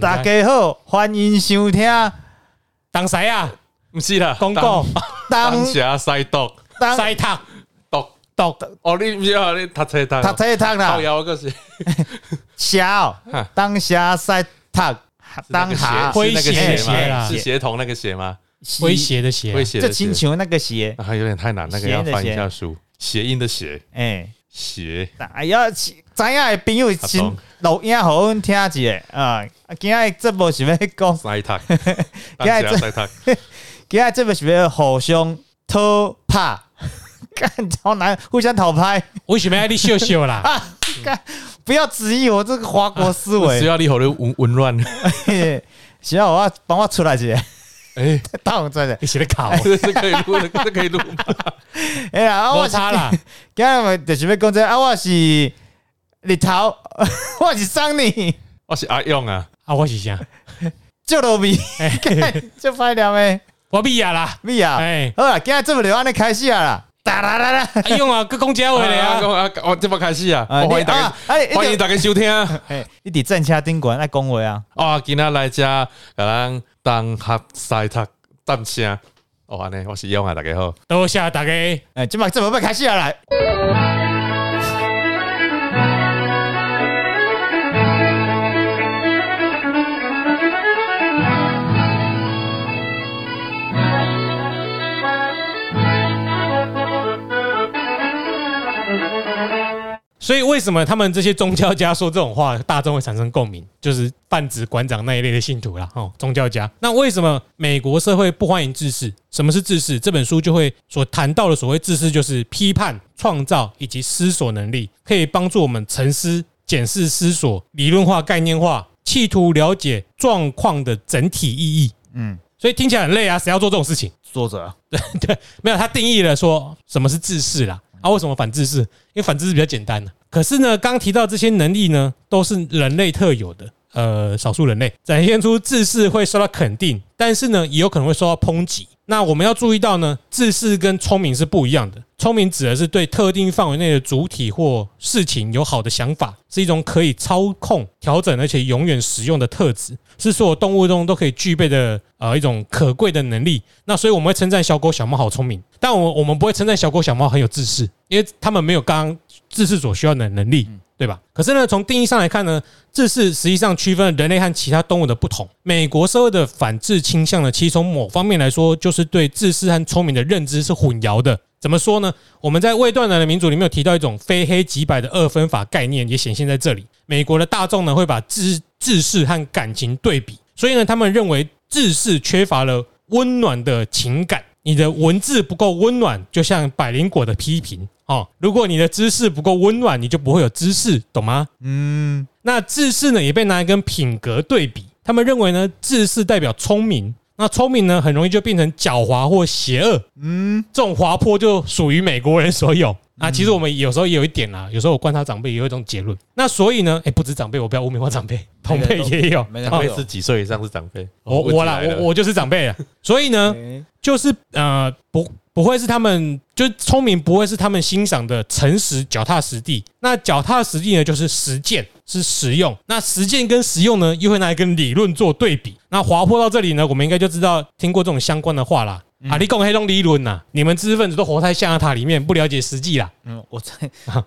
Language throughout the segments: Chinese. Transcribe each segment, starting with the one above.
大家好，欢迎收听。当谁啊？不是啦，公告当当下塞毒。当塞塔。毒。毒。哦，你不要你读册读读册读靠啦，腰个是下哈。当下赛读当下。是那个诙鞋谐啦。吗？是协同那个鞋吗？威胁的鞋这亲，像那个鞋，啊，有点太难，那个要翻一下书，谐音的谐哎，鞋，哎呀，知影的朋友先录影互阮听一下。啊。啊今仔这部是要讲，塞读，今仔这 今仔这部是要互相偷拍，干超难，互相讨拍为什么要你秀秀啦？啊！干，不要质疑我这个华国思维只。要你好的紊紊乱，行啊，我要帮我出来一下，哎，当我出来。你写的考，这是可以录的，这可以录吗？哎呀，啊我差啦，今日我就是要讲这个啊，我是日头，我是桑尼，我是阿勇啊，啊，我是啥？就落米，哎，就歹念诶，我米啊啦，米啊！哎，好啦，今日这么就安尼开始啊啦，哒啦啦啦，阿勇啊，个公家话的 啊，啊，我这么开始啊，欢迎大家，欢迎大家收听啊！哎，你伫正车顶管来讲话啊，哦，今仔来遮，甲咱当合赛读淡声。哦，安尼，我是勇啊，大家好。多谢大家。哎，今麦这么要开始啊来，所以为什么他们这些宗教家说这种话，大众会产生共鸣？就是泛指馆长那一类的信徒啦，哦，宗教家。那为什么美国社会不欢迎治世？什么是治世？这本书就会所谈到的所谓治世，就是批判、创造以及思索能力，可以帮助我们沉思、检视、思索、理论化、概念化，企图了解状况的整体意义。嗯，所以听起来很累啊，谁要做这种事情？作者 对，没有他定义了说什么是自视啦。啊，为什么反自视？因为反自视比较简单的、可是呢，刚提到这些能力呢，都是人类特有的，呃，少数人类展现出自视会受到肯定，但是呢，也有可能会受到抨击。那我们要注意到呢，自视跟聪明是不一样的。聪明指的是对特定范围内的主体或事情有好的想法，是一种可以操控、调整而且永远使用的特质，是所有动物中都可以具备的呃一种可贵的能力。那所以我们会称赞小狗、小猫好聪明，但我我们不会称赞小狗、小猫很有自视，因为他们没有刚刚自视所需要的能力，对吧？可是呢，从定义上来看呢，自视实际上区分人类和其他动物的不同。美国社会的反智倾向呢，其实从某方面来说，就是对自视和聪明的认知是混淆的。怎么说呢？我们在未断奶的民主里面有提到一种非黑即白的二分法概念，也显现在这里。美国的大众呢，会把自自视和感情对比，所以呢，他们认为自视缺乏了温暖的情感。你的文字不够温暖，就像百灵果的批评哦。如果你的知识不够温暖，你就不会有知识，懂吗？嗯，那自视呢，也被拿来跟品格对比。他们认为呢，自视代表聪明，那聪明呢，很容易就变成狡猾或邪恶。嗯，这种滑坡就属于美国人所有啊。其实我们有时候也有一点啦，有时候我观察长辈也有一种结论。那所以呢，哎，不止长辈，我不要污名化长辈，同辈也有。长辈是几岁以上是长辈？我我啦，我我就是长辈啊。所以呢，哎就是呃不不会是他们就聪明不会是他们欣赏的诚实脚踏实地。那脚踏实地呢，就是实践是实用。那实践跟实用呢，又会拿来跟理论做对比。那滑坡到这里呢，我们应该就知道听过这种相关的话啦。啊，你讲黑洞理论呐，你们知识分子都活在象牙塔里面，不了解实际啦。嗯，我在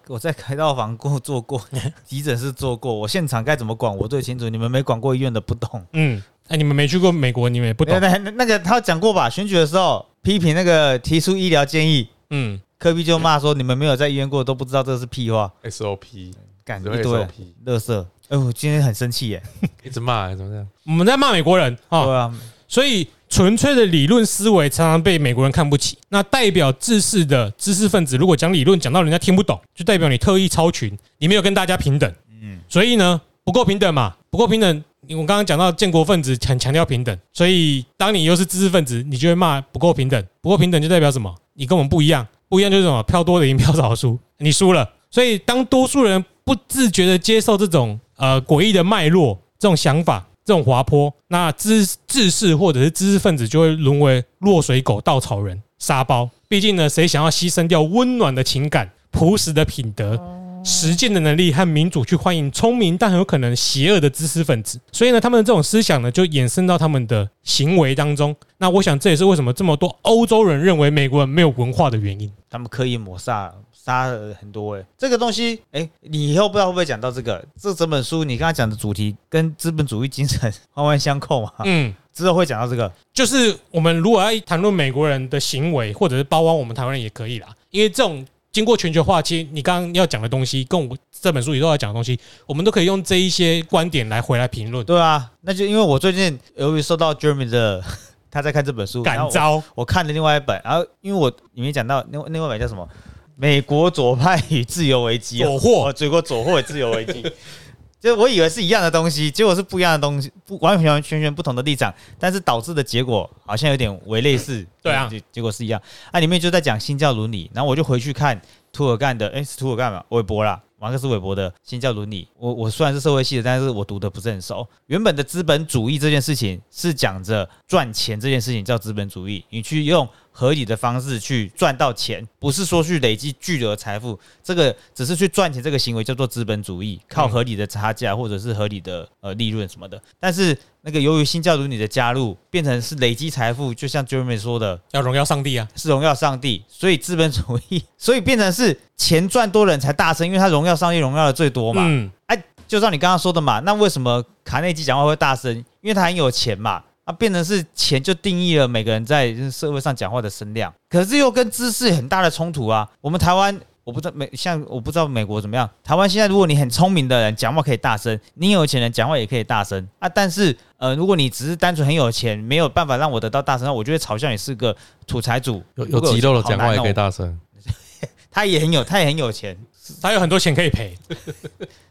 我在开刀房过做过，急诊室做 过，我现场该怎么管我最清楚，你们没管过医院的不懂。嗯，哎，你们没去过美国，你们也不懂那。那那个他讲过吧？选举的时候批评那个提出医疗建议，嗯，科比就骂说你们没有在医院过，都不知道这是屁话，SOP 干一堆 SOP，垃圾。哎，我今天很生气耶。一直骂怎么样？我们在骂美国人啊。对啊，所以纯粹的理论思维常常被美国人看不起。那代表知识的知识分子，如果讲理论讲到人家听不懂，就代表你特意超群，你没有跟大家平等。嗯，所以呢，不够平等嘛，不够平等。我刚刚讲到建国分子很强调平等，所以当你又是知识分子，你就会骂不够平等。不够平等就代表什么？你跟我们不一样，不一样就是什么？票多的赢，票少的输，你输了。所以当多数人不自觉的接受这种呃诡异的脉络、这种想法、这种滑坡，那知知识或者是知识分子就会沦为落水狗、稻草人、沙包。毕竟呢，谁想要牺牲掉温暖的情感、朴实的品德，实践的能力和民主去欢迎聪明但很有可能邪恶的知识分子。所以呢，他们的这种思想呢，就衍生到他们的行为当中。那我想这也是为什么这么多欧洲人认为美国人没有文化的原因。他们刻意抹杀杀了很多哎、这个东西哎、你以后不知道会不会讲到这个？这整本书你刚才讲的主题跟资本主义精神环环相扣嘛？嗯，之后会讲到这个。就是我们如果要谈论美国人的行为，或者是包括我们台湾人也可以啦，因为这种经过全球化，其实你刚刚要讲的东西，跟我这本书里都要讲的东西，我们都可以用这一些观点来回来评论。对啊，那就因为我最近由于受到 Jeremy 的他在看这本书，感召，我我看了另外一本，然后因为我里面讲到另外另外一本叫什么？美国左派与自由危机啊，左祸哦，美国左祸与自由危机。就我以为是一样的东西，结果是不一样的东西，不完全全全不同的立场，但是导致的结果好像有点为类似。对啊结结果是一样。啊，里面就在讲新教伦理，然后我就回去看图尔干的，诶，是图尔干嘛？韦伯啦，马克思韦伯的新教伦理。我我虽然是社会系的，但是我读的不是很熟。原本的资本主义这件事情是讲着赚钱这件事情叫资本主义，你去用合理的方式去赚到钱，不是说去累积巨额财富，这个只是去赚钱这个行为叫做资本主义，靠合理的差价或者是合理的呃利润什么的。但是那个由于新教伦理的加入，变成是累积财富，就像 Jeremy 说的，要荣耀上帝啊！是荣耀上帝，所以资本主义，所以变成是钱赚多人才大声，因为他荣耀上帝荣耀的最多嘛。嗯，哎，就像你刚刚说的嘛，那为什么卡内基讲话会大声？因为他很有钱嘛。啊，变成是钱就定义了每个人在社会上讲话的声量，可是又跟知识很大的冲突啊。我们台湾，我不知道美像我不知道美国怎么样。台湾现在如果你很聪明的人讲话可以大声，你有钱人讲话也可以大声啊。但是呃，如果你只是单纯很有钱，没有办法让我得到大声，那我就会嘲笑你是个土财主。有有肌肉的好讲话也可以大声，他也很有，他也很有钱，他有很多钱可以赔。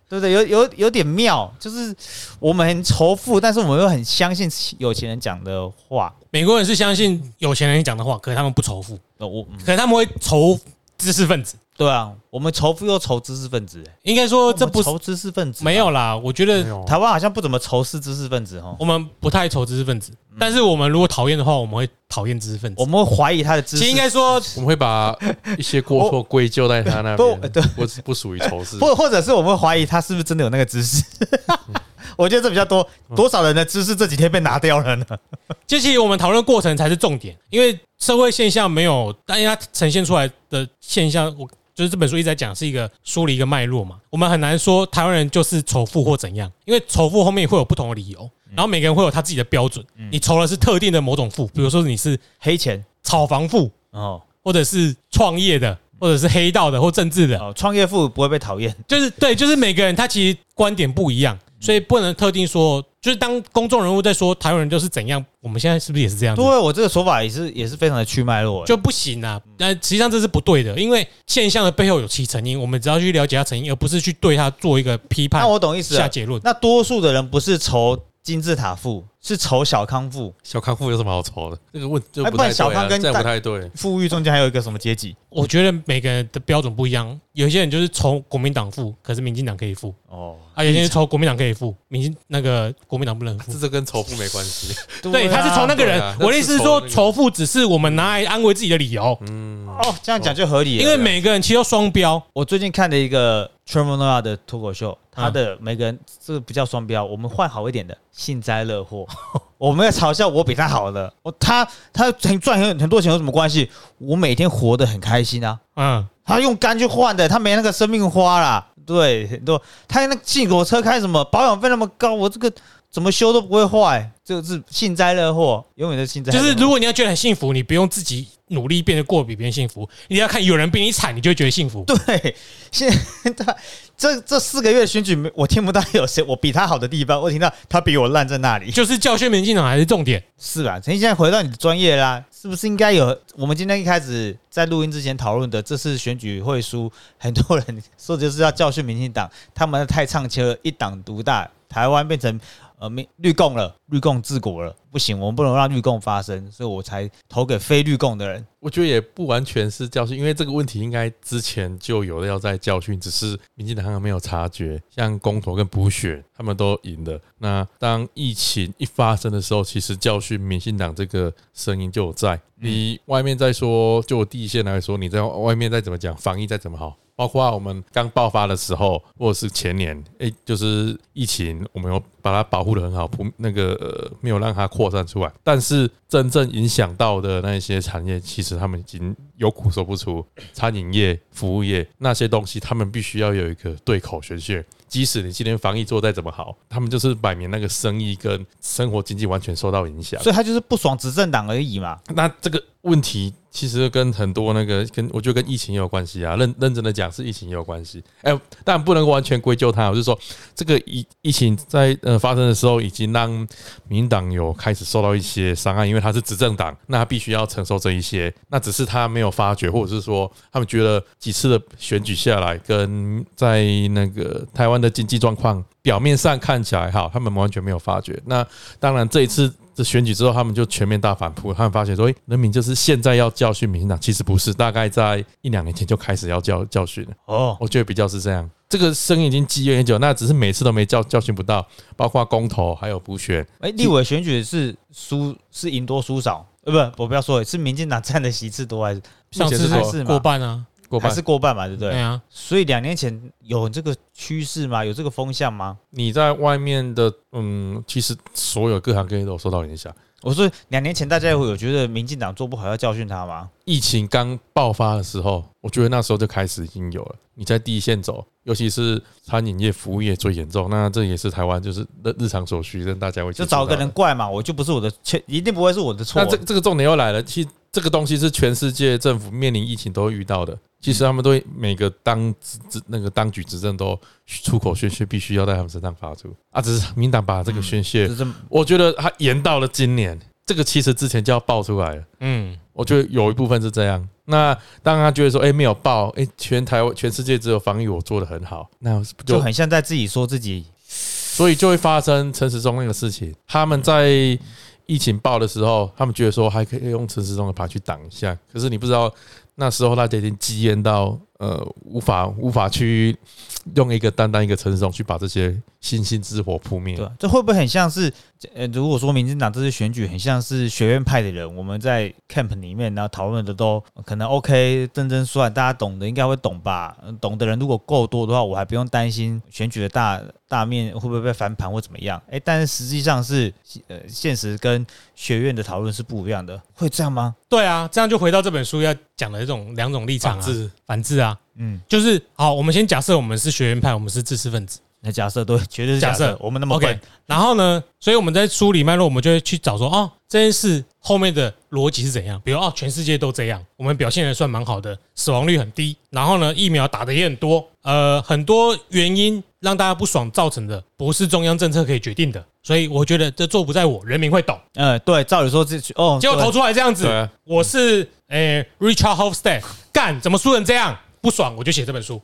对不对？有有有点妙，就是我们很仇富，但是我们又很相信有钱人讲的话。美国人是相信有钱人讲的话，可是他们不仇富，呃，我、嗯可是他们会仇知识分子。对啊，我们仇富又仇知识分子、欸，应该说这不是我们仇知识分子吧没有啦，我觉得台湾好像不怎么仇视知识分子哈，我们不太仇知识分子，但是我们如果讨厌的话，我们会讨厌知识分子我。们会怀疑他的知识。其实应该说，我们会把一些过错 归咎在他那边，不对不不属于仇视。或或者是我们会怀疑他是不是真的有那个知识。我觉得这比较多，多少人的知识这几天被拿掉了呢？就其实我们讨论过程才是重点，因为社会现象没有，但因为它呈现出来的现象，我就是这本书一直在讲是一个梳理一个脉络嘛。我们很难说台湾人就是仇富或怎样，因为仇富后面会有不同的理由，然后每个人会有他自己的标准。你仇的是特定的某种富，比如说你是黑钱炒房富，哦或者是创业的，或者是黑道的或政治的，哦，创业富不会被讨厌。就是对，就是每个人他其实观点不一样，所以不能特定说，就是当公众人物在说台湾人就是怎样，我们现在是不是也是这样？对，我这个说法也是也是非常的去脉络。就不行啊。那实际上这是不对的，因为现象的背后有其成因，我们只要去了解它成因，而不是去对它做一个批判那我懂意思了。下结论。那多数的人不是仇金字塔富，是仇小康富。小康富有什么好仇的？这个问就哎不太对啊，小康跟不太对。富裕中间还有一个什么阶级？我觉得每个人的标准不一样，有些人就是仇国民党富，可是民进党可以富哦，啊；有些人仇国民党可以富，民进那个国民党不能富这。这跟仇富没关系。对，他是仇那个人。我的意思是说仇富只是我们拿来安慰自己的理由，嗯，哦，这样讲就合理。因为每个人其实都双标。我最近看了一个 Trevor Noah 的脱口秀，他嗯的每个人这个不叫双标，我们换好一点的幸灾乐祸。我们在嘲笑我比他好的，我他他很赚很很多钱有什么关系？我每天活得很开心啊。嗯，他用肝去换的，他没那个生命花啦。对，很多他那进口车开什么保养费那么高，我这个怎么修都不会坏，这个是幸灾乐祸，永远是幸灾。就是如果你要觉得很幸福，你不用自己努力变得过比别人幸福，你要看有人比你惨，你就会觉得幸福。对，现在这这四个月的选举，没我听不到有谁我比他好的地方，我听到他比我烂在那里。就是教训民进党还是重点。是吧？陈现在回到你的专业啦，是不是应该有？我们今天一开始在录音之前讨论的，这次选举会输，很多人说就是要教训民进党，他们太唱车，一党独大，台湾变成呃民绿共了，绿共治国了，不行，我们不能让绿共发生，所以我才投给非绿共的人。我觉得也不完全是教训，因为这个问题应该之前就有的要在教训，只是民进党还没有察觉。像公投跟补选，他们都赢了。那当疫情一发生的时候，其实教训民进党这个声音就有在。你外面再说，就我第一线来说，你在外面再怎么讲防疫再怎么好，包括我们刚爆发的时候，或者是前年，哎，就是疫情，我们有把它保护的很好，不那个、呃、没有让它扩散出来。但是真正影响到的那些产业，其实他们已经有苦说不出。餐饮业、服务业那些东西，他们必须要有一个对口宣泄。即使你今天防疫做再怎么好，他们就是摆明那个生意跟生活经济完全受到影响。所以他就是不爽执政党而已嘛。那这个问题其实跟很多那个跟我觉得跟疫情有关系啊，认认真的讲是疫情有关系。哎、但不能完全归咎他，我是说这个疫疫情在呃发生的时候，已经让民党有开始受到一些伤害，因为他是执政党，那他必须要承受这一些。那只是他没有发觉，或者是说他们觉得几次的选举下来，跟在那个台湾的经济状况表面上看起来好，他们完全没有发觉。那当然这一次。这选举之后，他们就全面大反扑。他们发现说，诶，人民就是现在要教训民进党，其实不是，大概在一两年前就开始要教教训了。哦，我觉得比较是这样。这个声音已经积怨很久，那只是每次都没教教训不到，包括公投还有补选。哎，立委选举是输是赢多输少？呃，不，我不要说，是民进党占的席次多还是上次还是嘛过半啊，还过半是过半嘛？对不对？对啊，所以两年前有这个趋势吗？有这个风向吗？你在外面的，嗯，其实所有各行各业都有受到影响。我说两年前大家会有觉得民进党做不好要教训他吗？疫情刚爆发的时候，我觉得那时候就开始已经有了。你在第一线走，尤其是餐饮业、服务业最严重，那这也是台湾就是日日常所需，让大家会就找个人怪嘛，我就不是我的错，一定不会是我的错那。这这个重点又来了，其实这个东西是全世界政府面临疫情都会遇到的。其实他们都每个当执执那个当局执政都出口宣泄必须要在他们身上发出啊，只是民党把这个宣泄，我觉得他延到了今年，这个其实之前就要爆出来了。嗯，我觉得有一部分是这样。那当他觉得说，哎、没有爆，哎、全台湾全世界只有防疫我做的很好，那就就很像在自己说自己所以就会发生陈时中那个事情。他们在疫情爆的时候，他们觉得说还可以用陈时中的牌去挡一下，可是你不知道那时候大家已经积怨到呃无法无法去用一个单单一个陈时中去把这些星星之火扑灭对。这会不会很像是呃，如果说民进党这次选举很像是学院派的人，我们在 camp 里面然后讨论的都可能 OK 真真算，大家懂的应该会懂吧？懂的人如果够多的话，我还不用担心选举的大大面会不会被翻盘或怎么样。哎，但是实际上是呃，现实跟学院的讨论是不一样的，会这样吗？对啊，这样就回到这本书要讲的这种两种立场啊，反制。反制啊，嗯，就是好，我们先假设我们是学院派，我们是知识分子，那假设对，绝对是假假设设，我们那么 OK 笨，然后呢，所以我们在梳理脉络，我们就会去找说，哦，这件事后面的逻辑是怎样？比如哦，全世界都这样，我们表现的算蛮好的，死亡率很低，然后呢，疫苗打的也很多，呃，很多原因让大家不爽造成的，不是中央政策可以决定的，所以我觉得这做不在我，人民会懂。呃，对，照理说这哦，结果投出来这样子，我是诶、Richard Hofstad，干怎么输成这样？不爽我就写这本书，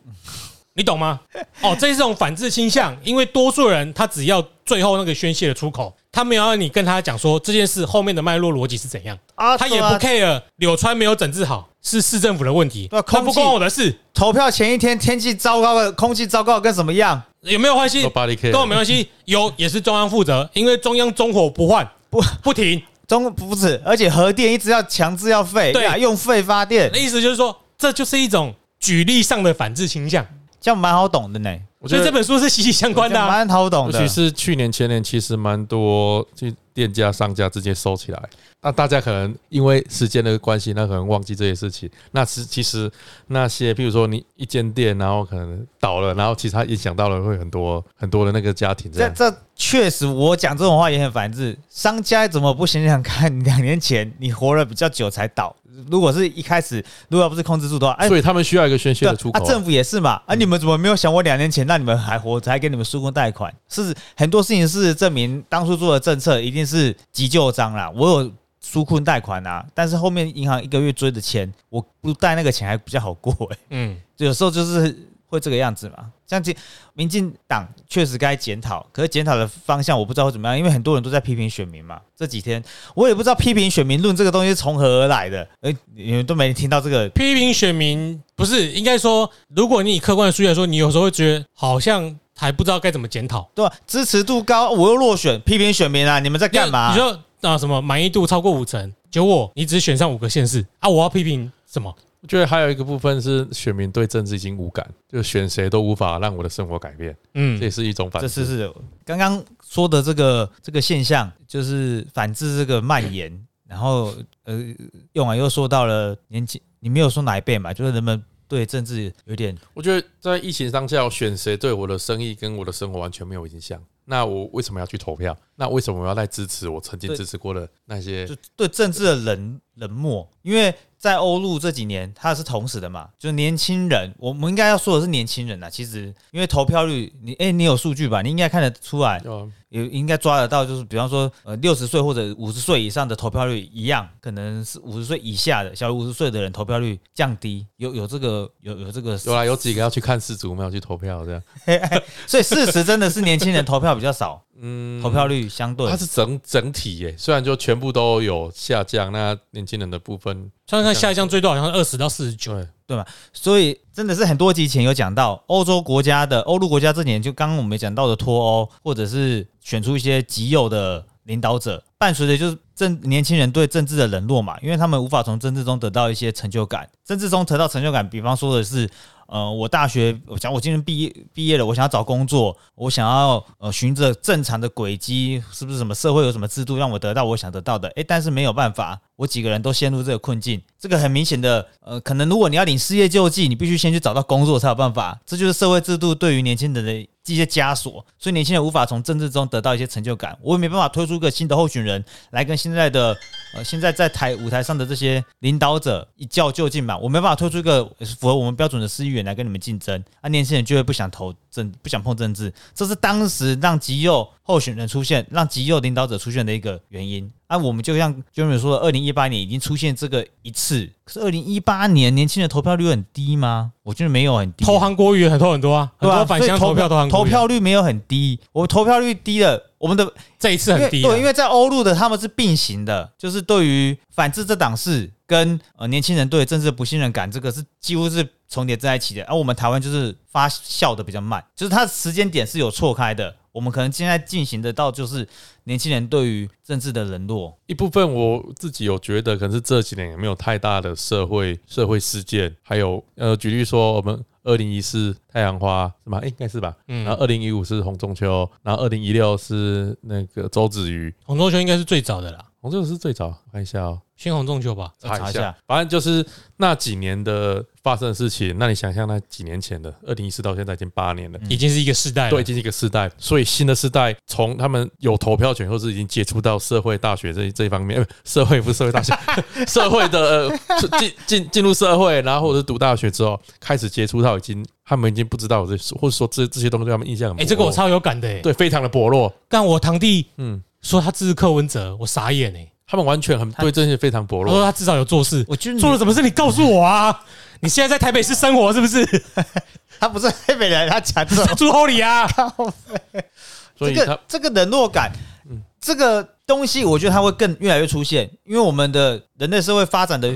你懂吗？哦，这是种反制倾向，因为多数人他只要最后那个宣泄的出口，他没有让你跟他讲说这件事后面的脉络逻辑是怎样，啊，他也不 care 柳川没有整治好是市政府的问题，对啊那不关我的事，投票前一天天气糟糕的，空气糟糕的跟什么样？有没有关系？Nobody care 跟我没关系，有也是中央负责，因为中央中火不换不不停，中不止，而且核电一直要强制要废，对。呀用废发电。那，意思就是说，这就是一种举例上的反制倾向，这样蛮好懂的呢，所以这我觉得，本书是息息相关的、啊。蛮好懂的尤其。是去年前年，其实蛮多就店家商家直接收起来。那大家可能因为时间的关系，那可能忘记这些事情。那是其实那些，譬如说你一间店，然后可能倒了，然后其实它影响到了会很多很多的那个家庭这。这这确实，我讲这种话也很反智。商家怎么不想想看，两年前你活了比较久才倒？如果是一开始，如果不是控制住的话，哎，所以他们需要一个宣泄的出口啊。政府也是嘛，啊，你们怎么没有想我两年前让你们还活着，还给你们输空贷款？是很多事情是证明当初做的政策一定是急救章啦。我有纾困贷款啊，但是后面银行一个月追的钱，我不贷那个钱还比较好过哎、嗯，有时候就是会这个样子嘛。这样子，民进党确实该检讨，可是检讨的方向我不知道会怎么样，因为很多人都在批评选民嘛。这几天我也不知道批评选民论这个东西是从何而来的，哎、你们都没听到这个批评选民不是应该说，如果你以客观的数据来说，你有时候会觉得好像还不知道该怎么检讨。对吧？支持度高，我又落选，批评选民啊，你们在干嘛你？说啊什么满意度超过五成，结果你只选上五个县市啊，我要批评什么？我觉得还有一个部分是选民对政治已经无感，就选谁都无法让我的生活改变，嗯这也是一种反制。这是是刚刚说的这个这个现象，就是反制这个蔓延，然后呃，用完又说到了年轻，你没有说哪一辈嘛，就是人们对政治有点我觉得在疫情当下，选谁对我的生意跟我的生活完全没有影响。那我为什么要去投票？那为什么我要来支持我曾经支持过的那些就？对政治的冷冷漠，因为在欧陆这几年它是同时的嘛，就是年轻人，我们应该要说的是年轻人啊。其实因为投票率，你哎、你有数据吧？你应该看得出来，呃也应该抓得到，就是比方说，呃，六十岁或者五十岁以上的投票率一样，可能是五十岁以下的小于五十岁的人投票率降低，有有这个有有这个，有啦，有几个要去看世足，没有去投票，这样。所以事实真的是年轻人投票比较少，嗯。投票率相对。它是整整体耶，虽然就全部都有下降，那年轻人的部分，像看下降。最多好像是二十到四十九，对吧，所以真的是很多集前有讲到，欧洲国家的欧陆国家这几年，就刚刚我们讲到的脱欧，或者是选出一些极右的领导者，伴随着就是政年轻人对政治的冷落嘛，因为他们无法从政治中得到一些成就感，政治中得到成就感，比方说的是。呃，我大学，我讲我今年毕业毕业了，我想要找工作，我想要呃循着正常的轨迹，是不是什么社会有什么制度让我得到我想得到的？诶，但是没有办法，我几个人都陷入这个困境。这个很明显的，呃，可能如果你要领失业救济，你必须先去找到工作才有办法。这就是社会制度对于年轻人的一些枷锁，所以年轻人无法从政治中得到一些成就感。我也没办法推出一个新的候选人来跟现在的呃现在在台舞台上的这些领导者一较就近嘛。我没办法推出一个符合我们标准的市议员来跟你们竞争，啊，年轻人就会不想投政，不想碰政治。这是当时让极右候选人出现，让极右领导者出现的一个原因。啊，我们就像 Jeremy 说的，二零一八年已经出现这个一次，可是二零一八年年轻人投票率很低吗？我觉得没有很低，投韩国语很投很多啊，很多返乡所以投票投韩国投票率没有很低，我投票率低了，我们的这一次很低啊，对，因为在欧陆的他们是并行的，就是对于反制这档事跟呃年轻人对政治的不信任感，这个是几乎是重叠在一起的。而我们台湾就是发酵的比较慢，就是它的时间点是有错开的。我们可能现在进行的到就是年轻人对于政治的冷落，一部分我自己有觉得，可能是这几年也没有太大的社会社会事件，还有呃，举例说我们二零一四太阳花是吗？诶应该是吧。嗯然后二零一五是红中秋，然后二零一六是那个周子瑜，红中秋应该是最早的啦，红中秋是最早，我看一下哦，先红中秋吧，查一下反正就是那几年的发生的事情。那你想象那几年前的二零一四到现在已经八年了。嗯已经是一个世代了，对，已经是一个世代，所以新的世代从他们有投票权，或是已经接触到社会大学这这一方面，呃，社会不是社会大学，社会的呃进进进入社会，然后或者是读大学之后，开始接触到已经他们已经不知道有这，或者说这这些东西对他们印象很薄哎，弱。这个我超有感的，哎，对，非常的薄弱。但我堂弟嗯，说他支持柯文哲，我傻眼哎，他们完全很对这些非常薄弱。我说他至少有做事，我觉得做了什么事？你告诉我啊！你现在在台北市生活是不是？他不是台北人，他讲这种 住后里啊？所以他这个冷落感，嗯这个东西，我觉得它会更越来越出现，因为我们的人类社会发展的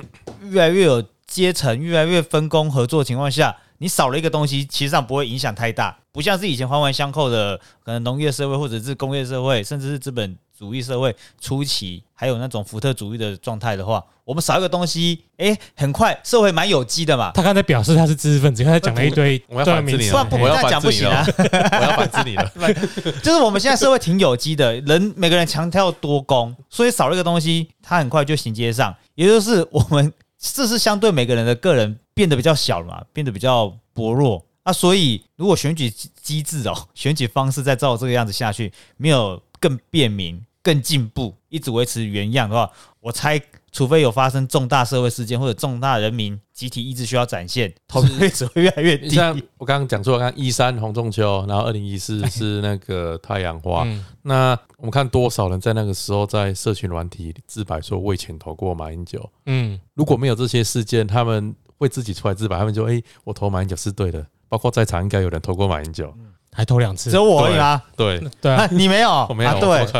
越来越有阶层，越来越分工合作的情况下，你少了一个东西，其实上不会影响太大，不像是以前环环相扣的，可能农业社会或者是工业社会，甚至是资本主义社会初期，还有那种福特主义的状态的话，我们少一个东西，诶，很快社会蛮有机的嘛。他刚才表示他是知识分子，刚才讲了一堆我要反制你了，不我要讲不行啊，我要反制你了。就是我们现在社会挺有机的，人每个人强调多功，所以少了一个东西，他很快就衔接上，也就是我们这是相对每个人的个人变得比较小了嘛，变得比较薄弱啊，所以如果选举机机制哦，选举方式再照这个样子下去，没有更便民、更进步，一直维持原样的话，我猜。除非有发生重大社会事件或者重大人民集体意志需要展现，投票率只会越来越低。像我刚刚讲错，刚刚一三红中秋，然后二零一四 是那个太阳花。嗯，那我们看多少人在那个时候在社群软体自白说为钱投过马英九。嗯，如果没有这些事件，他们会自己出来自白，他们就哎、我投马英九是对的。包括在场应该有人投过马英九，还投两次只，有我而已吗？对，对啊啊，，你没有？我没有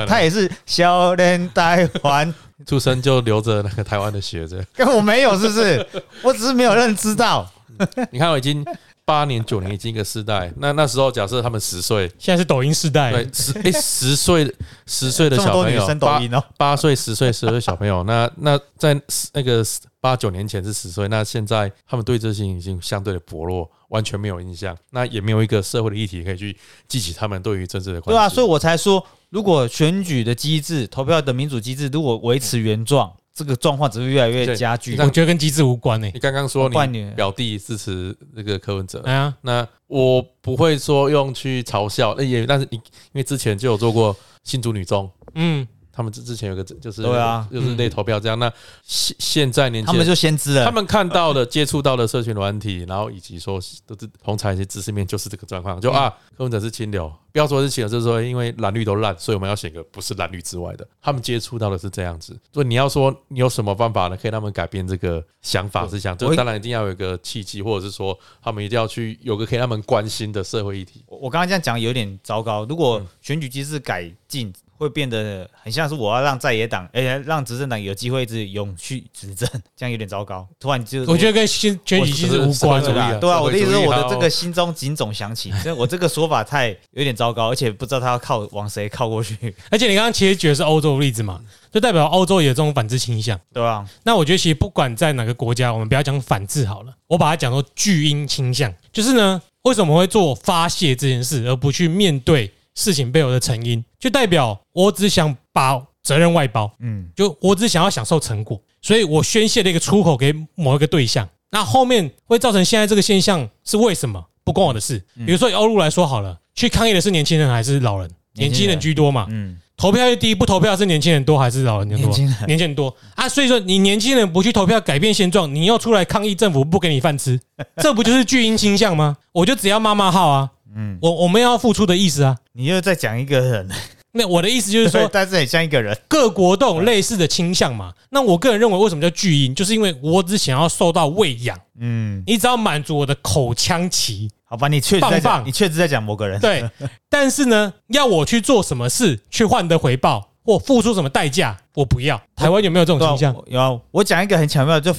他也是小人台湾，出生就流着那个台湾的血这。跟我没有，是不是？我只是没有认知到。你看，我已经八年九年已经一个世代。那那时候假设他们十岁，现在是抖音时代，对十哎十岁十岁的 小朋友，生抖八音哦，八岁十岁十岁小朋友，那 那在那个八九年前是十岁，那现在他们对这些已经相对的薄弱，完全没有印象，那也没有一个社会的议题可以去激起他们对于政治的关对啊，所以我才说，如果选举的机制、投票的民主机制如果维持原状，这个状况只会越来越加剧。我觉得跟机制无关欸。诶。你刚刚说你你。表弟支持那个柯文哲，哎呀，那我不会说用去嘲笑，那也但是你因为之前就有做过新竹女中，嗯，他们之之前有个就是对啊就是类投票这样。那现现在年轻人他们就先知了，他们看到的、接触到的社群软体，然后以及说都是同采一些知识面，就是这个状况。就啊，柯文哲是清流，不要说是清流，就是说因为蓝绿都烂，所以我们要选个不是蓝绿之外的。他们接触到的是这样子，所以你要说你有什么办法呢，可以让他们改变这个想法是这样。就当然一定要有一个契机，或者是说他们一定要去有个可以让他们关心的社会议题。我我刚刚这样讲有点糟糕。如果选举机制改进，会变得很像是我要让在野党，哎、让执政党有机会一直永续执政，这样有点糟糕。突然就我觉得跟选选举机制无关社会主义啊。对啊，我的意思是我的这个心中警总响起，所以我这个说法太有点糟糕，而且不知道他要靠往谁靠过去，而且你刚刚其实举的是欧洲的例子嘛，就代表欧洲也有这种反制倾向。对吧？那我觉得其实不管在哪个国家，我们不要讲反制好了，我把它讲作巨婴倾向，就是呢，为什么会做发泄这件事，而不去面对事情背后的成因，就代表我只想把责任外包，嗯，就我只想要享受成果，所以我宣泄的一个出口给某一个对象。那后面会造成现在这个现象是为什么？不关我的事。比如说以欧陆来说好了，去抗议的是年轻人还是老人？年轻人居多嘛。嗯，投票率低，不投票是年轻人多还是老人多？年轻人年轻人多啊，所以说你年轻人不去投票改变现状，你要出来抗议政府不给你饭吃，这不就是巨婴倾向吗？我就只要妈妈号啊，嗯，我我们要付出的意思啊。你又在讲一个人，那我的意思就是说，但是很像一个人，各国都有类似的倾向嘛。那我个人认为，为什么叫巨婴，就是因为我只想要受到喂养，嗯，你只要满足我的口腔期，好吧，你确实在讲，你确实在讲某个人，对。但是呢，要我去做什么事去换得回报，或付出什么代价，我不要。台湾有没有这种倾向？我有啊，我讲一个很巧妙，就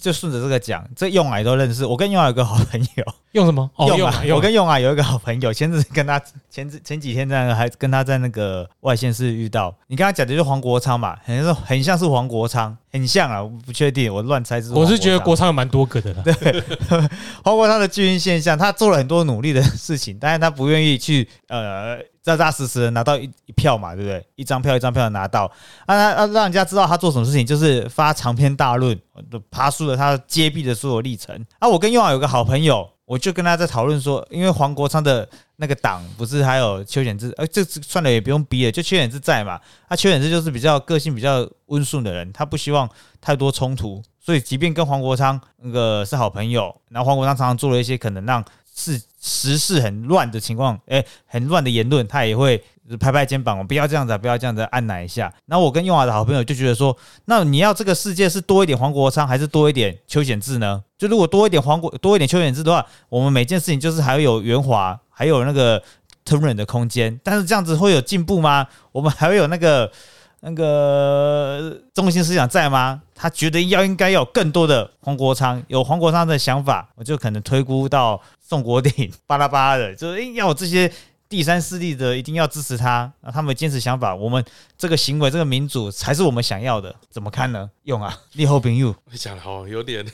就顺着这个讲，这用矮都认识。我跟用矮有个好朋友，用什么？哦，用啊。我跟用啊有一个好朋友，前阵子跟他前前前几天在那个还跟他在那个外县市遇到。你刚刚讲的就是黄国昌嘛，很像是很像是黄国昌，很像啊，我不确定，我乱猜是。我是觉得国昌有蛮多个的啦。黄国昌的巨婴现象，他做了很多努力的事情，但是他不愿意去呃扎扎实实的拿到一一票嘛，对不对？一张票一张票的拿到，啊，他啊让人家知道他做什么事情，就是发长篇大论，爬述了他揭弊的所有历程。啊，我跟用有个好朋友，我就跟他在讨论说，因为黄国昌的那个党不是还有邱显志，呃，这次算了也不用逼了，就邱显志在嘛。他邱显志就是比较个性比较温顺的人，他不希望太多冲突，所以即便跟黄国昌那个是好朋友，然后黄国昌常常做了一些可能让事时事很乱的情况，哎、很乱的言论，他也会拍拍肩膀，我不要这样子、不要这样子、按奶一下。那我跟用华的好朋友就觉得说，那你要这个世界是多一点黄国昌，还是多一点邱显志呢？就如果多一点黄国，多一点邱显志的话，我们每件事情就是还会有圆滑，还有那个 turn 的空间。但是这样子会有进步吗？我们还会有那个那个中心思想在吗？他觉得要应该要有更多的黄国昌，有黄国昌的想法，我就可能推估到宋国鼎巴拉巴拉的，就是诶要有这些第三势力的一定要支持他，啊他们坚持想法，我们这个行为这个民主才是我们想要的，怎么看呢？用啊，立后朋友，你讲的好有点，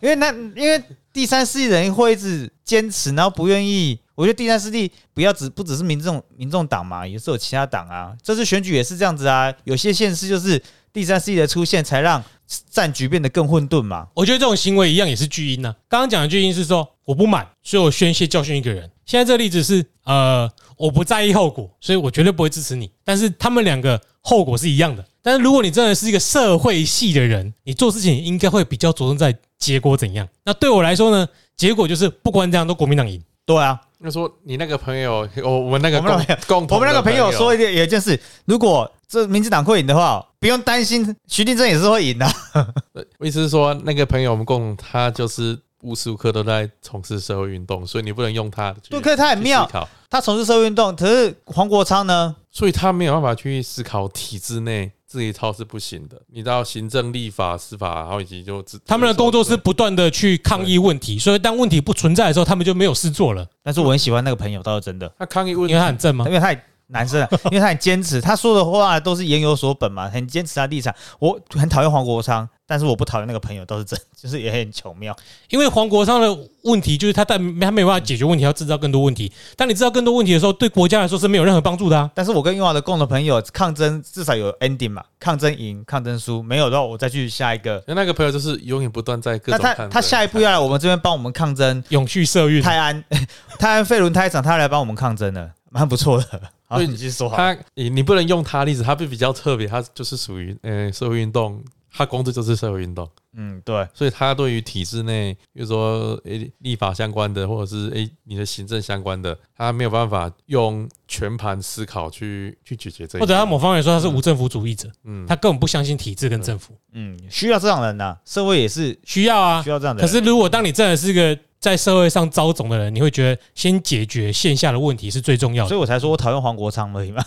因为那因为第三势力的人会一直坚持，然后不愿意。我觉得第三势力不要只不只是民众民众党嘛，也是有其他党啊。这次选举也是这样子啊，有些县市就是第三势力的出现，才让战局变得更混沌嘛。我觉得这种行为一样也是巨婴呢、刚刚讲的巨婴是说我不满，所以我宣泄教训一个人。现在这个例子是呃我不在意后果，所以我绝对不会支持你。但是他们两个后果是一样的。但是如果你真的是一个社会系的人，你做事情应该会比较着重在结果怎样。那对我来说呢，结果就是不管怎样都国民党赢。对啊，那说你那个朋友，我我们那个我们那个共我们那个朋友说一件有一件事，如果这民进党会赢的话，不用担心，徐定珍也是会赢的。呃 我意思是说，那个朋友我们共同，他就是无时无刻都在从事社会运动，所以你不能用他的去杜克他很妙他从事社会运动，可是黄国昌呢？所以他没有办法去思考体制内自己操是不行的。你到行政、立法、司法，然后以及就他们的工作是不断的去抗议问题，所以当问题不存在的时候，他们就没有事做了。但是我很喜欢那个朋友，倒是真的，他抗议问因为他很正吗因？为他也男生啊，因为他很坚持，他说的话都是言有所本嘛，很坚持他立场。我很讨厌黄国昌，但是我不讨厌那个朋友，都是真，就是也很巧妙。因为黄国昌的问题就是他但他没有办法解决问题，要制造更多问题。当你制造更多问题的时候，对国家来说是没有任何帮助的啊。但是我跟英华的共同朋友抗争至少有 ending 嘛，抗争赢，抗争输，没有的话我再去下一个。那那个朋友就是永远不断在各那他种抗争他下一步要来我们这边帮我们抗争永续社运，泰安 泰安废轮胎厂，他来帮我们抗争的，蛮不错的。好，对你继续说好。他你你不能用他例子，他比比较特别，他就是属于呃社会运动，他工作就是社会运动，嗯，对，所以他对于体制内，比如说诶、立法相关的，或者是诶、你的行政相关的，他没有办法用全盘思考去去解决这一或者他某方面说他是无政府主义者，嗯他根本不相信体制跟政府，嗯，需要这样的人呐、社会也是需要啊需。要这样的人。可是如果当你真的是个在社会上遭总的人，你会觉得先解决线下的问题是最重要的所。以我才说我讨厌黄国昌而已嘛，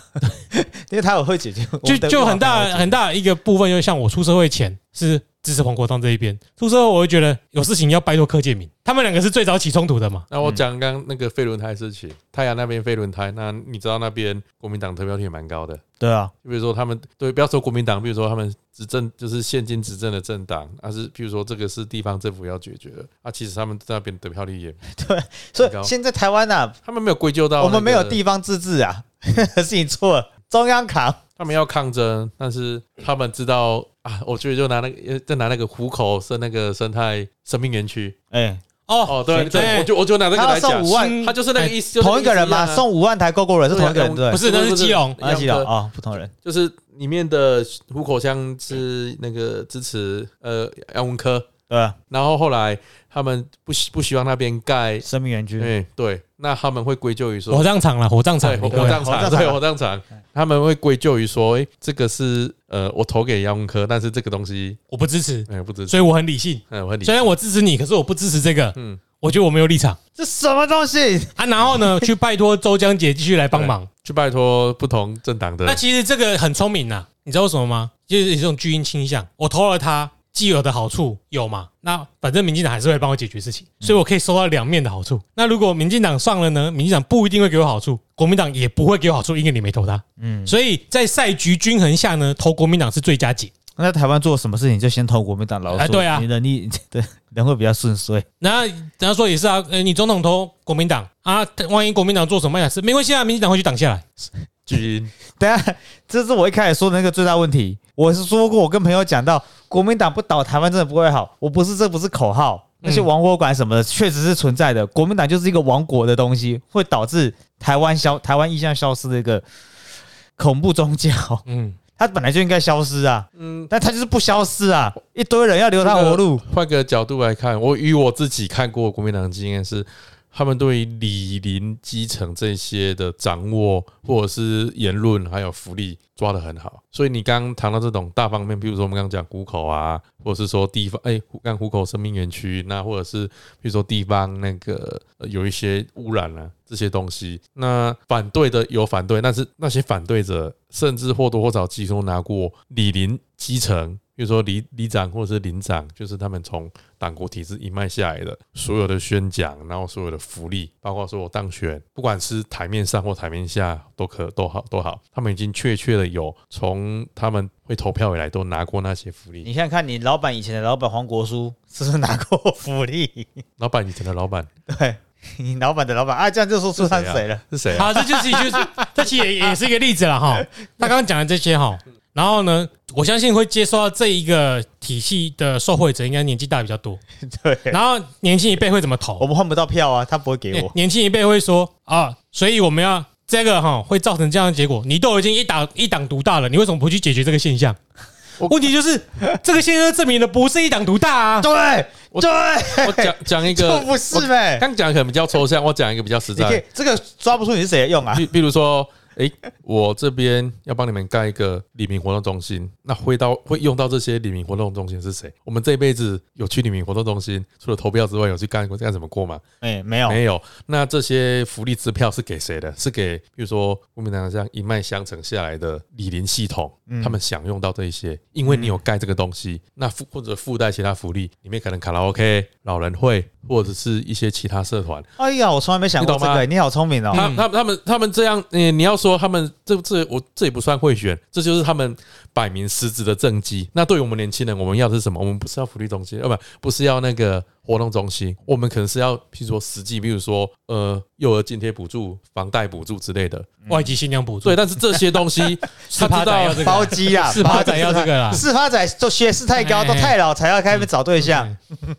因为他有会解决，就就很大很大一个部分，就是像我出社会前是支持黄国昌这一边，出社会我会觉得有事情要拜托柯建明，他们两个是最早起冲突的嘛。那我讲刚刚那个废轮胎事情，太阳那边废轮胎，那你知道那边国民党投票率也蛮高的。对啊，就比如说他们对，不要说国民党，比如说他们执政就是现今执政的政党，而是比如说这个是地方政府要解决的，啊，其实他们在那边得票率也 对，所以现在台湾啊、他们没有归咎到、我们没有，地方自治啊，是你错了，中央扛。他们要抗争，但是他们知道啊，我觉得就拿那个，再拿那个虎口是那个生态生命园区，哎、哦哦，对对对，我就我就拿这个他来讲要送五万，他就是那个意思，就同一个人嘛，送五万台够够人是同一个人对不对？不是，那是基隆。啊，记得一样的啊，不同人。就是里面的虎口乡是那个支持呃杨文科，对啊，然后后来他们不希不希望那边盖，生命园区，对对，那他们会归咎于说火葬场了，火葬场，火葬场，火葬场。对火葬场，他们会归咎于说，哎，这个是呃，我投给杨文科，但是这个东西，我不支持，哎，不支持，所以我很理性。嗯，我很理虽然我支持你，可是我不支持这个，嗯，我觉得我没有立场。这什么东西？啊。然后呢，去拜托周江姐继续来帮忙。去拜托不同政党的那，其实这个很聪明呐，你知道为什么吗？就是有这种巨婴倾向，我投了他，既有的好处有嘛？那反正民进党还是会帮我解决事情，所以我可以收到两面的好处。那如果民进党上了呢？民进党不一定会给我好处，国民党也不会给我好处，因为你没投他。嗯，所以在赛局均衡下呢，投国民党是最佳解。那在台湾做什么事情就先投国民党老鼠，哎对啊你能力 对人会比较顺遂。然后人家说也是啊，呃，你总统投国民党啊，万一国民党做什么样的事，没关系啊，民进党会去挡下来。巨婴，等下，这是我一开始说的那个最大问题。我是说过，我跟朋友讲到，国民党不倒台湾真的不会好。我不是，这不是口号，那些嗯亡国馆什么的确实是存在的。国民党就是一个亡国的东西，会导致台湾消台湾意向消失的一个恐怖宗教。嗯，它本来就应该消失啊，嗯，但它就是不消失啊，一堆人要留他活路。换个角度来看，我与我自己看过国民党的经验是。他们对于李林基层这些的掌握，或者是言论，还有福利抓得很好。所以你刚刚谈到这种大方面，比如说我们刚刚讲虎口啊，或者是说地方，哎，虎刚虎口生命园区，那或者是比如说地方那个、有一些污染啊这些东西，那反对的有反对，但是那些反对者甚至或多或少其中拿过李林基层。比如说里里长或者是领长，就是他们从党国体制一脉下来的所有的宣讲，然后所有的福利，包括说我当选，不管是台面上或台面下都可都好都好，他们已经确切的有从他们会投票以来都拿过那些福利。你看看你老板以前的老板黄国书是不是拿过 福利？老板以前的老板对，你老板的老板啊，这样就说出他是谁了。是谁啊？好，这就是就是这其实也也是一个例子了哈。他刚刚讲的这些哈，然后呢，我相信会接收到这一个体系的受惠者，应该年纪大比较多。对，然后年轻一辈会怎么投我投？们换不到票啊，他不会给我。年轻一辈会说啊，所以我们要这个哈会造成这样的结果。你都已经一党一党独大了，你为什么不去解决这个现象我？问题就是这个现象证明的不是一党独大啊。对我对，我讲讲一就个，不是呗。刚讲可能比较抽象，我讲一个比较实在。这个抓不出你是谁的用啊？比比如说，我这边要帮你们盖一个李明活动中心，那会到会用到这些李明活动中心是谁？我们这一辈子有去李明活动中心，除了投票之外，有去干过干什么过吗？哎，没有，没有。那这些福利支票是给谁的？是给比如说国民党这样一脉相承下来的李林系统，他们享用到这一些，因为你有盖这个东西，那附或者附带其他福利，里面可能卡拉 OK、老人会或者是一些其他社团。哎呀，我从来没想过这个，你好聪明哦。他他他们他们这样，你你要说他们这这我这也不算贿选，这就是他们摆明实质的政绩。那对于我们年轻人，我们要的是什么？我们不是要福利中心，呃不不是要那个。活动中心，我们可能是要，譬如说实际，比如说呃，幼儿津贴补助、房贷补助之类的，外籍新娘补助。对，但是这些东西，他知道包机啊，四趴仔要这个啦，四趴仔都学识太高，都太老才要开始找对象。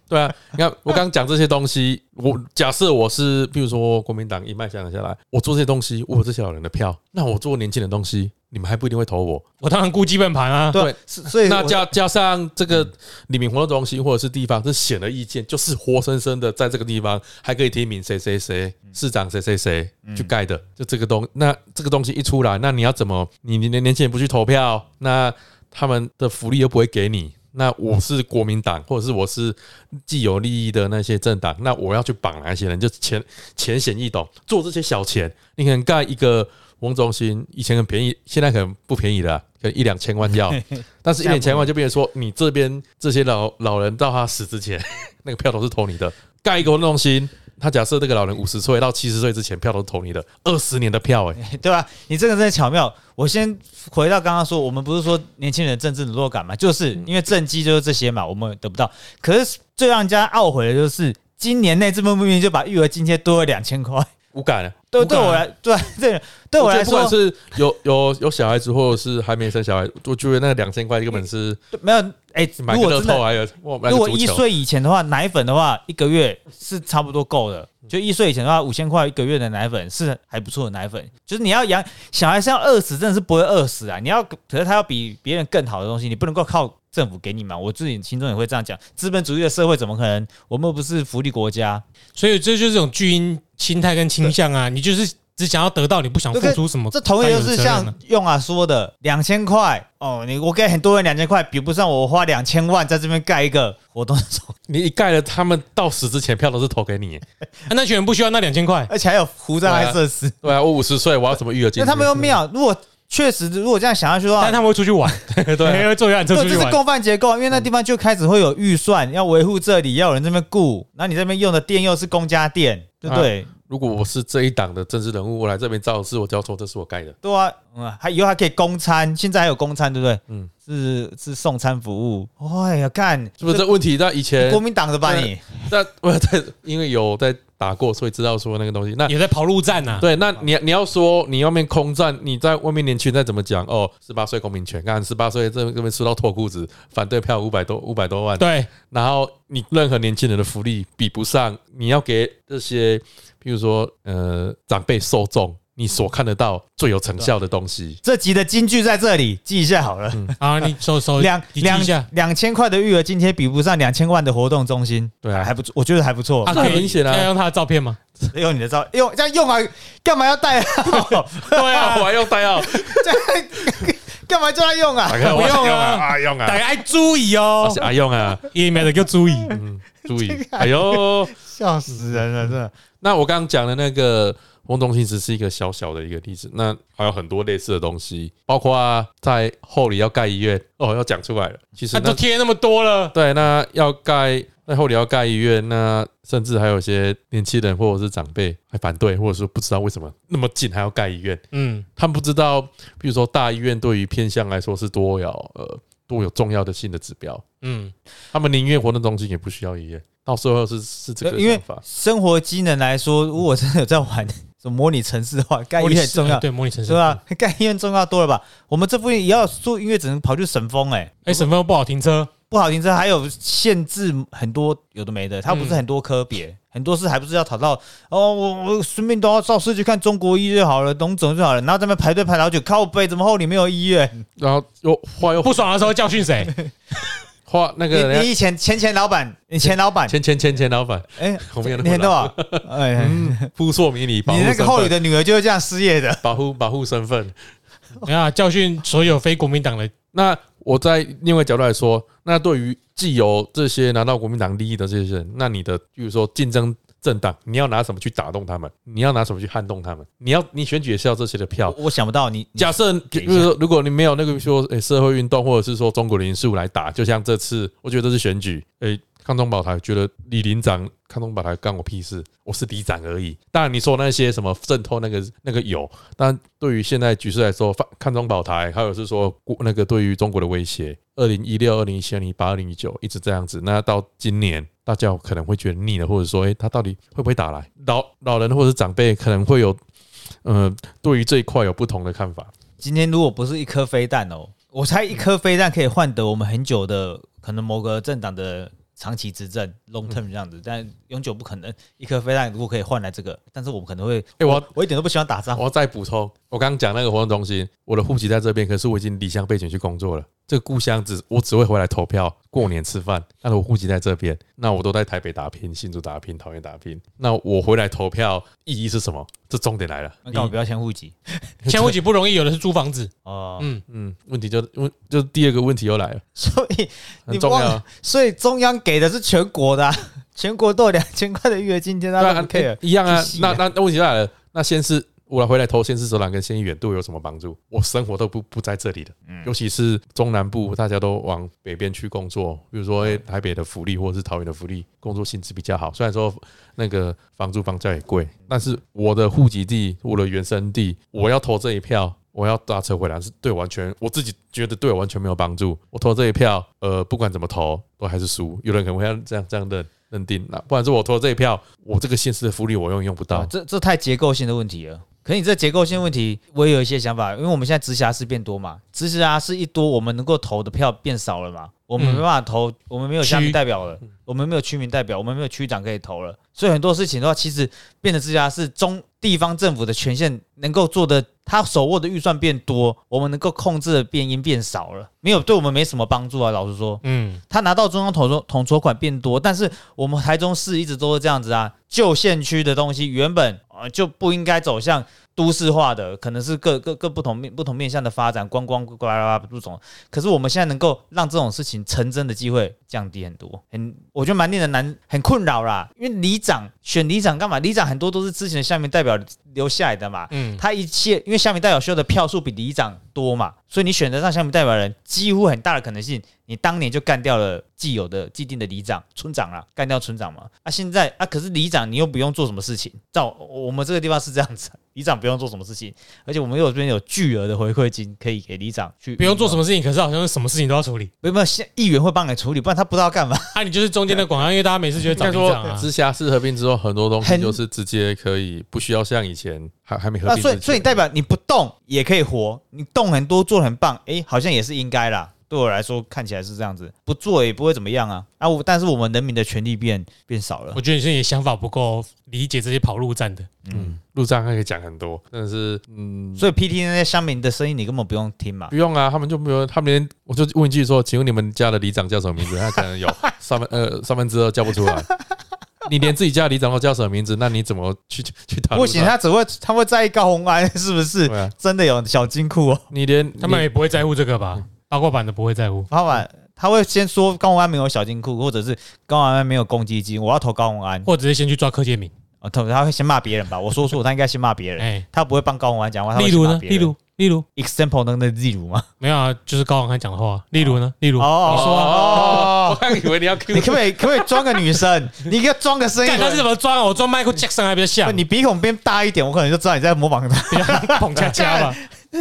对啊，你看我刚刚讲这些东西，我假设我是，譬如说国民党一脉相承下来，我做这些东西，我有这些老人的票，那我做年轻人东西。你们还不一定会投我，我当然顾基本盘啊。对，所以那加加上这个李明活动中心或者是地方，这显而易见，就是活生生的在这个地方还可以提名谁谁谁市长谁谁谁去盖的，就这个东那这个东西一出来，那你要怎么你你年轻人不去投票，那他们的福利又不会给你，那我是国民党或者是我是既有利益的那些政党，那我要去绑哪些人？就浅浅显易懂，做这些小钱，你可能盖一个。翁中心以前很便宜，现在可能不便宜了，可能一两千万要。但是，一两千万就变成说，你这边这些老老人到他死之前，那个票都是投你的。盖一个翁中心，他假设这个老人五十岁到七十岁之前，票都是投你的，二十年的票，哎，对吧？你这个真的巧妙。我先回到刚刚说，我们不是说年轻人政治落感嘛，就是因为政绩就是这些嘛，我们得不到。可是最让人家懊悔的就是，今年内这么明明就把育儿津贴多了两千块。无感了，对对我来，对 对对我来说，不管是有有有小孩子，或者是还没生小孩，我觉得那两千块根本是没有。哎，如果真的，如果一岁以前的话，奶粉的话，一个月是差不多够的。就一岁以前的话，五千块一个月的奶粉是还不错的奶粉。就是你要养小孩是要饿死，真的是不会饿死啊！你要，可是他要比别人更好的东西，你不能够靠政府给你嘛。我自己心中也会这样讲，资本主义的社会怎么可能？我们不是福利国家，所以这就是这种巨婴心态跟倾向啊！你就是只想要得到，你不想付出什么。这同样就是像用啊说的两千块哦，你我给很多人两千块，比不上我花两千万在这边盖一个活动中。你一盖了，他们到死之前票都是投给你，那群人不需要那两千块，而且还有胡障碍设施。对啊，我五十岁，我要怎么育儿金？那他们又妙，如果。确实，如果这样想下去的话，但他们会出去玩，对，因为坐游览车出去玩。这是共犯结构，因为那地方就开始会有预算，要维护这里，要有人这边雇，那你这边用的电又是公家电，对不对？如果我是这一党的政治人物，我来这边造势，我就要说这是我盖的。对啊，嗯，还以后还可以公餐，现在还有公餐，对不对？嗯，是是送餐服务。哎呀，干，是不是这问题？那以前国民党的吧你？那我在，因为有在。打过，所以知道说那个东西。那也在跑路战呐。对，那你你要说你外面空战，你在外面年轻人再怎么讲哦，十八岁公民权，看十八岁这这边吃到脱裤子，反对票五百多五百多万。对，然后你任何年轻人的福利比不上，你要给这些，比如说呃长辈受众。你所看得到最有成效的东西，这集的金句在这里记一下好了。啊，你收收两两两千块的育儿津贴比不上两千万的活动中心，对啊，还不错，我觉得还不错。很明显啊，要用他的照片吗？用你的照用这样用啊？干嘛要带号？对啊，我还用带号，干嘛叫他用啊？不用啊，用啊，大家注意哦，啊用啊，也没的就注意，注意。哎呦，笑死人了，这。那我刚刚讲的那个。翁中心只是一个小小的一个例子，那还有很多类似的东西，包括在后里要盖医院哦，要讲出来了。其实都贴那么多了，对，那要盖在后里要盖医院，那甚至还有些年轻人或者是长辈还反对，或者说不知道为什么那么近还要盖医院。嗯，他们不知道，比如说大医院对于偏向来说是多有呃多有重要的性的指标。嗯，他们宁愿活动中心也不需要医院，到时候是是这个因为。生活机能来说，如果真的有在玩 什么。模拟城市的话，盖医院很重要，对，模拟城市是吧？盖医院重要多了吧？我们这附近也要做音乐，只能跑去省风，哎，哎，省风不好停车，不好停车，还有限制很多有的没的，它不是很多科别，很多事还不是要讨到哦，我我顺便都要照市去看中国医院好了，懂总就好了，然后在那排队排好久，靠背怎么后里没有医院？然后又话又不爽的时候教训谁？话那个你你以前前前老板，你前老板，前前前前老板，哎，我没有那你很多啊？哎，扑朔迷离，保护你那个后里的女儿就是这样失业的。保护保护身份。没有啊教训所有非国民党的，那我在另外角度来说，那对于既有这些拿到国民党利益的这些人，那你的比如说竞争政党，你要拿什么去打动他们？你要拿什么去撼动他们？你要你选举也是要这些的票。我我想不到你，你假设比如说，如果你没有那个说诶、社会运动，或者是说中国的因素来打，就像这次，我觉得这是选举，诶、抗中保台觉得李林长抗中保台干我屁事，我是里长而已。当然你说那些什么渗透那个那个有，但对于现在局势来说，抗抗中保台，还有是说那个对于中国的威胁，二零一六、二零一七、二零一八、二零一九一直这样子，那到今年。大家可能会觉得腻了，或者说，诶、他到底会不会打来？老老人或者是长辈可能会有，呃，对于这一块有不同的看法。今天如果不是一颗飞弹哦，我猜一颗飞弹可以换得我们很久的可能某个政党的长期执政 long term 这样子，但永久不可能。一颗飞弹如果可以换来这个，但是我们可能会，诶我我一点都不喜欢打仗我。要再补充，我刚刚讲那个活动中心，我的户籍在这边，可是我已经离乡背景去工作了。这个故乡只我只会回来投票、过年吃饭，但是我户籍在这边，那我都在台北打拼、新竹打拼、桃园打拼。那我回来投票意义是什么？这重点来了。那干嘛不要迁户籍？迁户籍不容易，有的是租房子，哦，嗯，嗯，问题就问就第二个问题又来了，所以很重要你忘了。所以中央给的是全国的啊、全国都有两 千块的月津贴，他都不 care。一样啊那那那问题来了，那先是我来回来投县市首长跟县议员对我有什么帮助？我生活都不不在这里的，嗯尤其是中南部，大家都往北边去工作，比如说诶台北的福利或者是桃园的福利，工作薪资比较好。虽然说那个房租房价也贵，但是我的户籍地，我的原生地，我要投这一票。我要搭车回来是对完全，我自己觉得对我完全没有帮助。我投这一票，呃，不管怎么投都还是输。有人可能会这样这样的认定，那不然是我投这一票，我这个现实的福利我永远用不到，。这这太结构性的问题了。可你这结构性问题，我也有一些想法，因为我们现在直辖市变多嘛，直辖市一多，我们能够投的票变少了嘛，我们嗯。没办法投，我们没有区代表了，我们没有区民代表，我们没有区长可以投了，所以很多事情的话，其实变得自家是中地方政府的权限能够做的，他手握的预算变多，我们能够控制的变音变少了，没有对我们没什么帮助啊，老实说。嗯，他拿到中央统筹统筹款变多，但是我们台中市一直都是这样子啊，旧县区的东西原本呃就不应该走向都市化的，可能是各各各不同面不同面向的发展，观光呱啦啦不种。可是我们现在能够让这种事情成真的机会降低很多，很我觉得蛮令人难很困扰啦。因为里长选里长干嘛？里长很多都是之前的下面代表留下来的嘛，嗯，他一切因为下面代表需要的票数比里长多嘛，所以你选择上下面代表人，几乎很大的可能性，你当年就干掉了既有的既定的里长、村长啦，干掉村长嘛。啊，现在啊，可是里长你又不用做什么事情，照我们这个地方是这样子，里长不用做什么事情，而且我们又有这边有巨额的回馈金可以给里长去，不用做什么，事情，可是好像是什么事情都要处理。没有没有，现议员会帮你处理，不然他不知道干嘛。啊，你就是中间的广告，因为大家每次觉得找应该说里长啊，直辖市合并之后，很多东西很就是直接可以不需要像以前还还没合那并那。所以所以代表你不动也可以活，你动很多做得很棒，诶，好像也是应该啦。对我来说看起来是这样子，不做也不会怎么样啊啊！我但是我们人民的权利变变少了我，觉得你是你的想法不够理解这些跑路站的。嗯，路站还可以讲很多，但是嗯，所以 PT 那些乡民的声音你根本不用听嘛不。用啊，他们就没有，他们连我就问一句说，请问你们家的里长叫什么名字？他可能有 三分呃三分之二叫不出来。你连自己家的里长都叫什么名字，那你怎么去去去打？不行，他只会他会在意高红安是不是啊，真的有小金库哦？你连他们也不会在乎这个吧？八卦版的不会在乎。老板他会先说高红安没有小金库，或者是高红安没有公积金，我要投高红安。或者是先去抓柯建明。哦，他他会先骂别人吧？我说错，他应该先骂别人，哎，他不会帮高红安讲话。他例如呢？例如，例如 example 能的例如吗？没有啊，就是高王汉讲的话。例如呢？例如，哦你说哦，我哦，刚以为你要 Q 你可不可以可不可以装个女生？你给我装个声音干，他是怎么装啊？我装 Michael Jackson 还比较像，你鼻孔变大一点，我可能就知道你在模仿他。捧恰恰吧。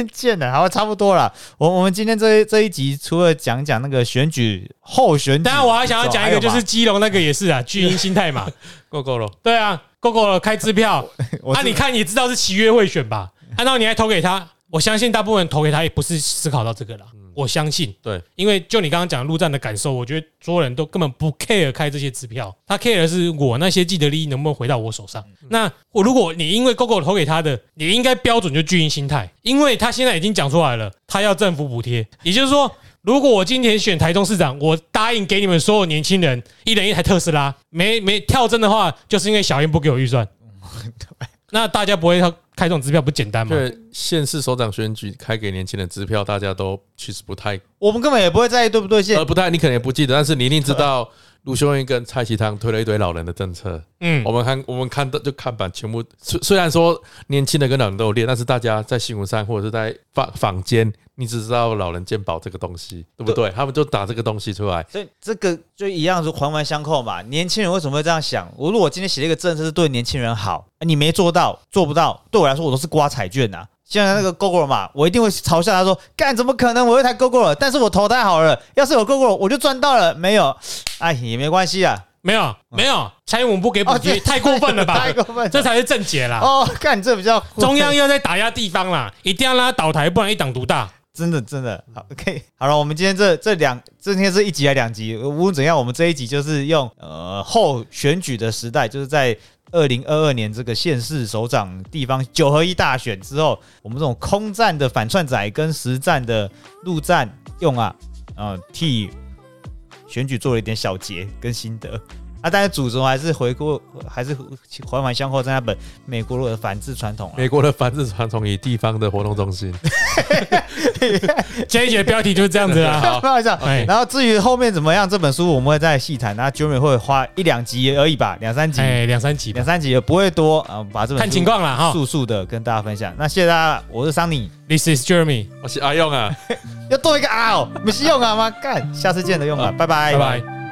贱的，好，差不多了。我我们今天这一这一集，除了讲讲那个选举候选举，当然，我还想要讲一个，就是基隆那个也是啊，巨婴心态嘛。够够了，对啊，够够了，开支票。那啊，你看也知道是七约会选吧？按照你还投给他，我相信大部分人投给他也不是思考到这个啦。我相信，对，因为就你刚刚讲陆战的感受，我觉得所有人都根本不 care 开这些支票，他 care 的是我那些既得利益能不能回到我手上。那我如果你因为 GoGo 投给他的，你应该标准就巨婴心态，因为他现在已经讲出来了，他要政府补贴，也就是说。如果我今天选台中市长，我答应给你们所有年轻人一人一台特斯拉，没没跳针的话，就是因为小英不给我预算。那大家不会要开这种支票，不简单吗？对，县市首长选举开给年轻人支票，大家都其实不太我们根本也不会在意对不对线呃，。不太，你可能也不记得，但是你一定知道 卢秀燕跟蔡其昌推了一堆老人的政策。嗯我，们看，我们看到就看板全部，虽虽然说年轻的跟老人都有练，但是大家在新闻上或者是在坊坊间，你只知道老人健保这个东西，对不对？他们就打这个东西出来。所以这个就一样是环环相扣嘛。年轻人为什么会这样想？我如果今天写了一个政策是对年轻人好，你没做到，做不到，对我来说我都是刮彩券呐、现在那个 GoGo 嘛，我一定会嘲笑他说：“干怎么可能？我有一台 GoGo，但是我投太好了，要是有 GoGo 我就赚到了。”没有，哎，也没关系啊。没有没有，蔡英文不给补哦，贴，这太过分了吧 太？过分了，这才是正解啦。哦，干这比较中央又在打压地方啦，一定要让他倒台，不然一党独大。真的真的。好，OK，好了，我们今天这这两今天是一集还两集，无论怎样，我们这一集就是用呃后选举的时代，就是在二零二二年这个县市首长地方九合一大选之后，我们这种空战的反串仔跟实战的陆战用啊，呃替选举做了一点小结跟心得。啊，但是主轴还是回顾，还是环环相扣在那本美国的反制传统啊。美国的反制传统与地方的活动中心，这一节标题就是这样子啊。开玩笑。哎然后至于后面怎么样，这本书我们会再细谈。那 Jeremy 会花一两集而已吧，两三集，哎，两三集吧两，三集也不会多啊。把这本看情书况了哈。速速的跟大家分享。那谢谢大家，我是 Sunny，This is Jeremy，我是阿用啊。要多一个啊哦，没是用啊吗？干，下次见的用啊，拜拜，拜拜。